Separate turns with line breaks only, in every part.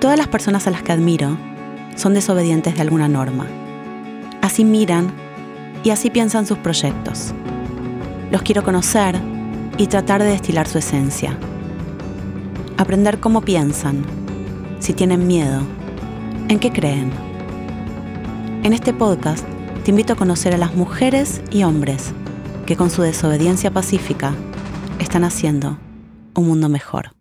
Todas las personas a las que admiro son desobedientes de alguna norma. Así miran y así piensan sus proyectos. Los quiero conocer y tratar de destilar su esencia. Aprender cómo piensan, si tienen miedo, en qué creen. En este podcast te invito a conocer a las mujeres y hombres que con su desobediencia pacífica están haciendo un mundo mejor.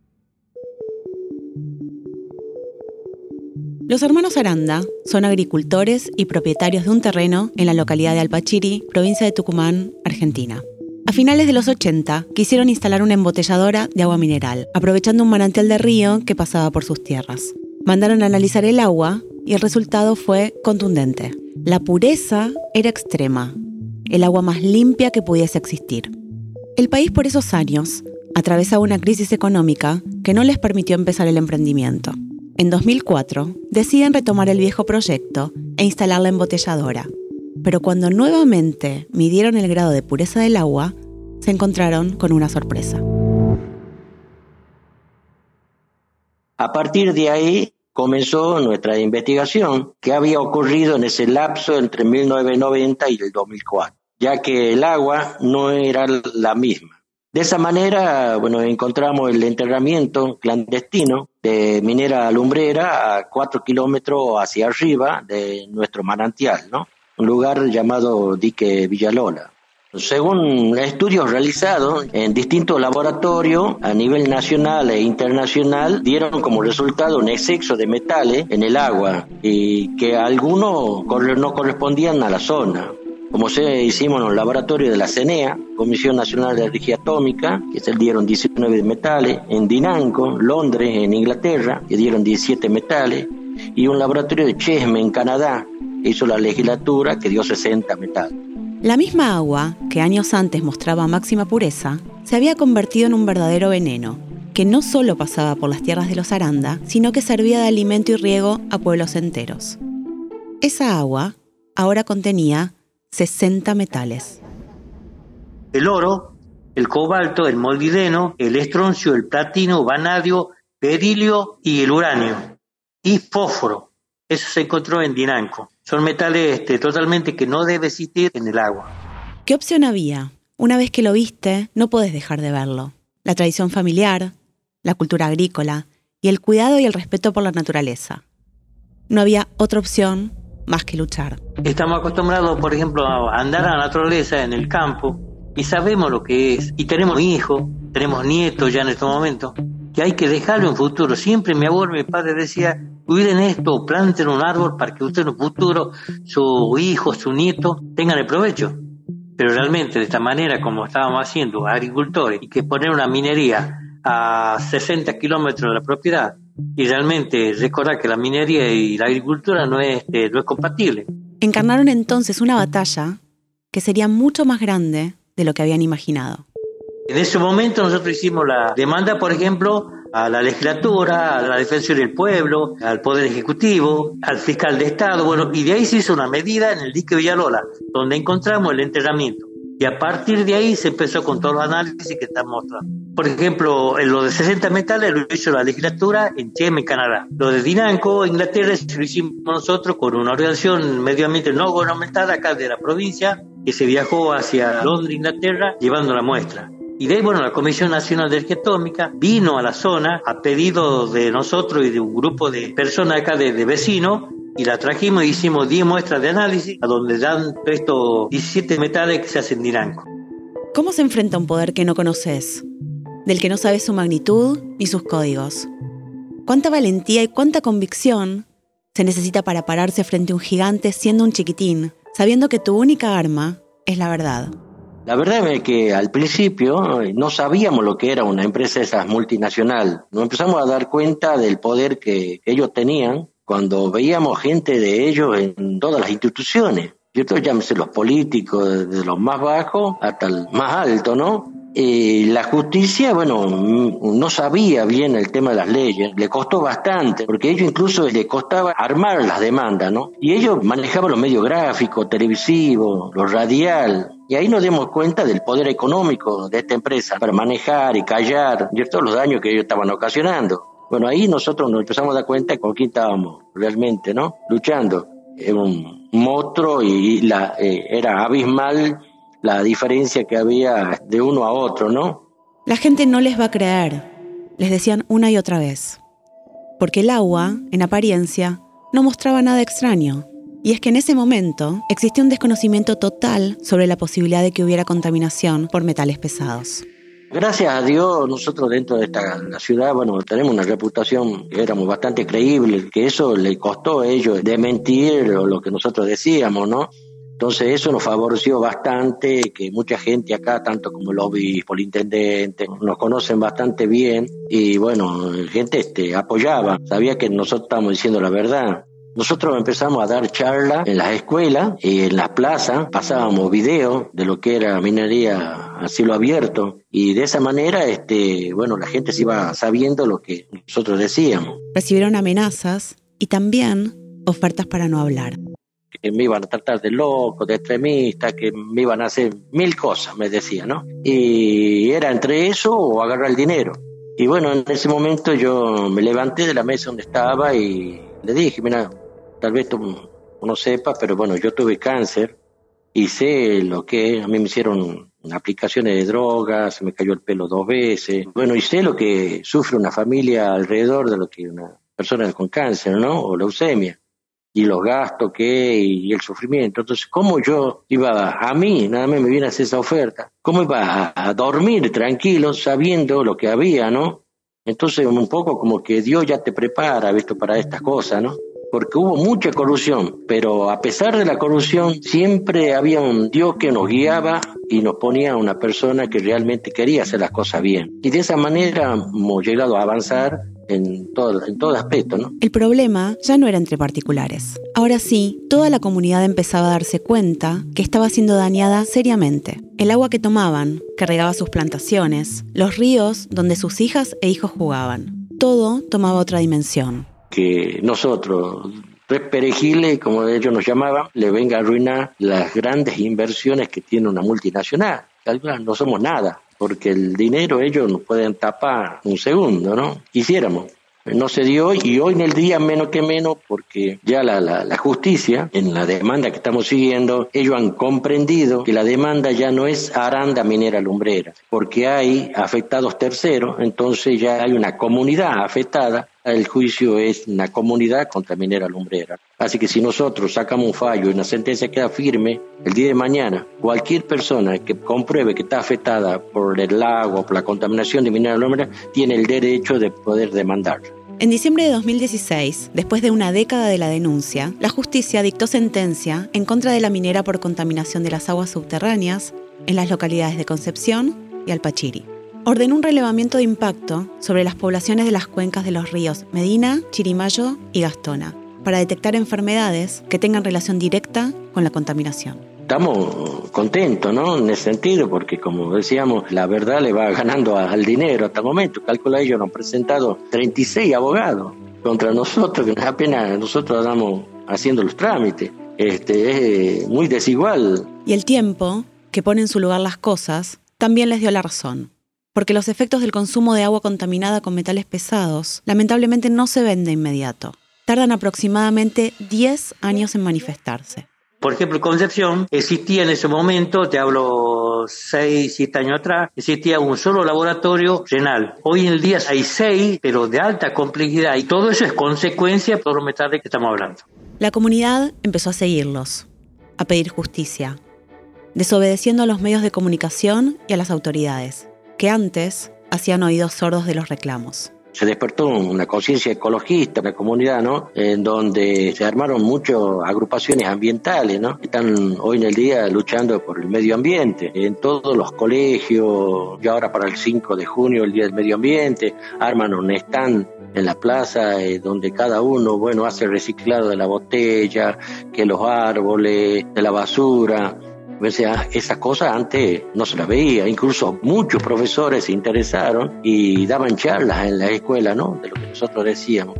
Los hermanos Aranda son agricultores y propietarios de un terreno en la localidad de Alpachiri, provincia de Tucumán, Argentina. A finales de los 80 quisieron instalar una embotelladora de agua mineral, aprovechando un manantial de río que pasaba por sus tierras. Mandaron a analizar el agua y el resultado fue contundente. La pureza era extrema, el agua más limpia que pudiese existir. El país por esos años atravesaba una crisis económica que no les permitió empezar el emprendimiento. En 2004, deciden retomar el viejo proyecto e instalar la embotelladora. Pero cuando nuevamente midieron el grado de pureza del agua, se encontraron con una sorpresa.
A partir de ahí comenzó nuestra investigación, qué había ocurrido en ese lapso entre 1990 y el 2004, ya que el agua no era la misma. De esa manera, bueno, encontramos el enterramiento clandestino de minera alumbrera a cuatro kilómetros hacia arriba de nuestro manantial, ¿no? Un lugar llamado Dique Villalola. Según estudios realizados en distintos laboratorios a nivel nacional e internacional, dieron como resultado un exceso de metales en el agua y que algunos no correspondían a la zona como se hicimos en el laboratorio de la CENEA, Comisión Nacional de Energía Atómica, que se dieron 19 metales, en Dinanco, Londres, en Inglaterra, que dieron 17 metales, y un laboratorio de Chesme, en Canadá, que hizo la legislatura, que dio 60 metales.
La misma agua, que años antes mostraba máxima pureza, se había convertido en un verdadero veneno, que no solo pasaba por las tierras de los Aranda, sino que servía de alimento y riego a pueblos enteros. Esa agua ahora contenía 60 metales.
El oro, el cobalto, el molibdeno, el estroncio, el platino, vanadio, berilio y el uranio. Y fósforo. Eso se encontró en Dinanco. Son metales este, totalmente que no debe existir en el agua.
¿Qué opción había? Una vez que lo viste, no podés dejar de verlo. La tradición familiar, la cultura agrícola y el cuidado y el respeto por la naturaleza. No había otra opción más que luchar.
Estamos acostumbrados, por ejemplo, a andar a la naturaleza en el campo y sabemos lo que es. Y tenemos hijos, tenemos nietos ya en este momento, que hay que dejarlo en futuro. Siempre mi abuelo, mi padre decía, cuiden esto, planten un árbol para que usted en el futuro, su hijo, su nieto, tengan el provecho. Pero realmente de esta manera, como estábamos haciendo, agricultores, y que poner una minería a 60 kilómetros de la propiedad, y realmente recordar que la minería y la agricultura no es, eh, no es compatible.
Encarnaron entonces una batalla que sería mucho más grande de lo que habían imaginado.
En ese momento nosotros hicimos la demanda, por ejemplo, a la legislatura, a la defensa del pueblo, al Poder Ejecutivo, al fiscal de Estado, bueno, y de ahí se hizo una medida en el dique Villalola, donde encontramos el enterramiento. Y a partir de ahí se empezó con todos los análisis que están mostrando. Por ejemplo, en lo de 60 metales lo hizo la legislatura en Cheme, Canadá. Lo de Dinanco, Inglaterra, lo hicimos nosotros con una organización medioambiente no gubernamental acá de la provincia que se viajó hacia Londres, Inglaterra, llevando la muestra. Y de ahí, bueno, la Comisión Nacional de Energía Atómica vino a la zona a pedido de nosotros y de un grupo de personas acá de, de vecinos y la trajimos y hicimos 10 muestras de análisis a donde dan estos 17 metales que se hacen diranco.
¿Cómo se enfrenta un poder que no conoces? Del que no sabes su magnitud ni sus códigos. ¿Cuánta valentía y cuánta convicción se necesita para pararse frente a un gigante siendo un chiquitín, sabiendo que tu única arma es la verdad?
La verdad es que al principio no sabíamos lo que era una empresa esas multinacional. Nos empezamos a dar cuenta del poder que ellos tenían cuando veíamos gente de ellos en todas las instituciones. Creo, llámese los políticos, desde los más bajos hasta el más alto, ¿no? Y la justicia, bueno, no sabía bien el tema de las leyes, le costó bastante, porque ellos incluso les costaba armar las demandas, ¿no? Y ellos manejaban los medios gráficos, televisivos, lo radial, y ahí nos dimos cuenta del poder económico de esta empresa para manejar y callar todos los daños que ellos estaban ocasionando. Bueno, ahí nosotros nos empezamos a dar cuenta con quién estábamos realmente, ¿no? Luchando. Era un monstruo y la, eh, era abismal la diferencia que había de uno a otro, ¿no?
La gente no les va a creer, les decían una y otra vez. Porque el agua, en apariencia, no mostraba nada extraño. Y es que en ese momento existía un desconocimiento total sobre la posibilidad de que hubiera contaminación por metales pesados.
Gracias a Dios, nosotros dentro de esta la ciudad, bueno, tenemos una reputación que éramos bastante creíbles, que eso le costó a ellos de mentir lo que nosotros decíamos, ¿no? Entonces eso nos favoreció bastante, que mucha gente acá, tanto como el obispo, el intendente, nos conocen bastante bien y bueno, gente este, apoyaba, sabía que nosotros estábamos diciendo la verdad. Nosotros empezamos a dar charlas en las escuelas y en las plazas, pasábamos videos de lo que era minería a cielo abierto y de esa manera, este, bueno, la gente se iba sabiendo lo que nosotros decíamos.
Recibieron amenazas y también ofertas para no hablar.
Que me iban a tratar de loco, de extremista, que me iban a hacer mil cosas, me decía, ¿no? Y era entre eso o agarrar el dinero. Y bueno, en ese momento yo me levanté de la mesa donde estaba y le dije, mira, tal vez tú no sepas, pero bueno, yo tuve cáncer y sé lo que a mí me hicieron aplicaciones de drogas, me cayó el pelo dos veces, bueno, y sé lo que sufre una familia alrededor de lo que una persona con cáncer, ¿no? O leucemia y los gastos que y el sufrimiento. Entonces, ¿cómo yo iba a mí, nada más me viene a hacer esa oferta? ¿Cómo iba a, a dormir tranquilo sabiendo lo que había, ¿no? Entonces, un poco como que Dios ya te prepara, visto, para estas cosas, ¿no? Porque hubo mucha corrupción, pero a pesar de la corrupción siempre había un Dios que nos guiaba y nos ponía a una persona que realmente quería hacer las cosas bien. Y de esa manera hemos llegado a avanzar en todo, en todo aspecto. ¿no?
El problema ya no era entre particulares. Ahora sí, toda la comunidad empezaba a darse cuenta que estaba siendo dañada seriamente. El agua que tomaban, que regaba sus plantaciones, los ríos donde sus hijas e hijos jugaban. Todo tomaba otra dimensión
que nosotros, tres perejiles, como ellos nos llamaban, le venga a arruinar las grandes inversiones que tiene una multinacional. No somos nada, porque el dinero ellos nos pueden tapar un segundo, ¿no? Quisiéramos. No se dio y hoy en el día menos que menos porque ya la, la, justicia, en la demanda que estamos siguiendo, ellos han comprendido que la demanda ya no es aranda minera lumbrera, porque hay afectados terceros, entonces ya hay una comunidad afectada el juicio es una comunidad contra minera lumbrera. Así que si nosotros sacamos un fallo y una sentencia queda firme, el día de mañana, cualquier persona que compruebe que está afectada por el lago, por la contaminación de minera lumbrera, tiene el derecho de poder demandar.
En diciembre de 2016, después de una década de la denuncia, la justicia dictó sentencia en contra de la minera por contaminación de las aguas subterráneas en las localidades de Concepción y Alpachiri ordenó un relevamiento de impacto sobre las poblaciones de las cuencas de los ríos Medina, Chirimayo y Gastona, para detectar enfermedades que tengan relación directa con la contaminación.
Estamos contentos, ¿no? En ese sentido, porque como decíamos, la verdad le va ganando al dinero hasta el momento. Calcula ellos nos han presentado 36 abogados contra nosotros, que apenas nosotros andamos haciendo los trámites. Este, es muy desigual.
Y el tiempo, que pone en su lugar las cosas, también les dio la razón porque los efectos del consumo de agua contaminada con metales pesados lamentablemente no se ven de inmediato. Tardan aproximadamente 10 años en manifestarse.
Por ejemplo, Concepción existía en ese momento, te hablo 6, 7 años atrás, existía un solo laboratorio renal. Hoy en día hay 6, pero de alta complejidad, y todo eso es consecuencia de los metales que estamos hablando.
La comunidad empezó a seguirlos, a pedir justicia, desobedeciendo a los medios de comunicación y a las autoridades que antes hacían oídos sordos de los reclamos.
Se despertó una conciencia ecologista en la comunidad, ¿no? En donde se armaron muchas agrupaciones ambientales, ¿no? Están hoy en el día luchando por el medio ambiente. En todos los colegios, y ahora para el 5 de junio, el Día del Medio Ambiente, arman un stand en la plaza eh, donde cada uno, bueno, hace reciclado de la botella, que los árboles, de la basura. O sea, esas cosas antes no se las veía, incluso muchos profesores se interesaron y daban charlas en la escuela, ¿no? De lo que nosotros decíamos.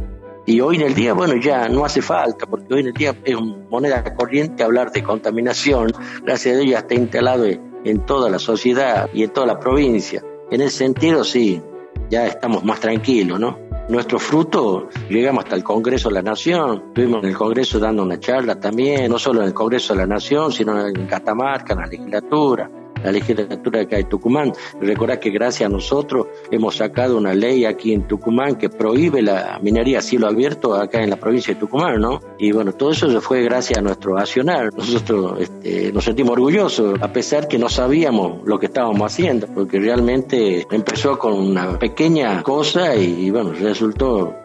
Y hoy en el día, bueno, ya no hace falta, porque hoy en el día es moneda corriente hablar de contaminación, gracias a Dios ya está instalado en toda la sociedad y en toda la provincia. En ese sentido, sí, ya estamos más tranquilos, ¿no? Nuestro fruto, llegamos hasta el Congreso de la Nación, estuvimos en el Congreso dando una charla también, no solo en el Congreso de la Nación, sino en Catamarca, en la legislatura la legislatura acá de Tucumán. Recordad que gracias a nosotros hemos sacado una ley aquí en Tucumán que prohíbe la minería a cielo abierto acá en la provincia de Tucumán, ¿no? Y bueno, todo eso fue gracias a nuestro accionar. Nosotros este, nos sentimos orgullosos, a pesar que no sabíamos lo que estábamos haciendo, porque realmente empezó con una pequeña cosa y, bueno, resultó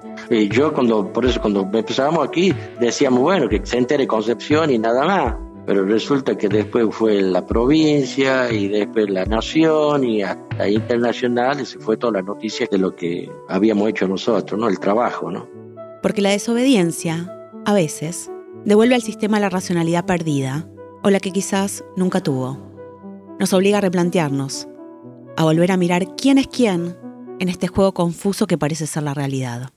yo cuando, por eso cuando empezábamos aquí, decíamos, bueno, que se entere Concepción y nada más pero resulta que después fue la provincia y después la nación y hasta internacional y se fue toda la noticia de lo que habíamos hecho nosotros, ¿no? El trabajo, ¿no?
Porque la desobediencia, a veces, devuelve al sistema la racionalidad perdida o la que quizás nunca tuvo. Nos obliga a replantearnos, a volver a mirar quién es quién en este juego confuso que parece ser la realidad.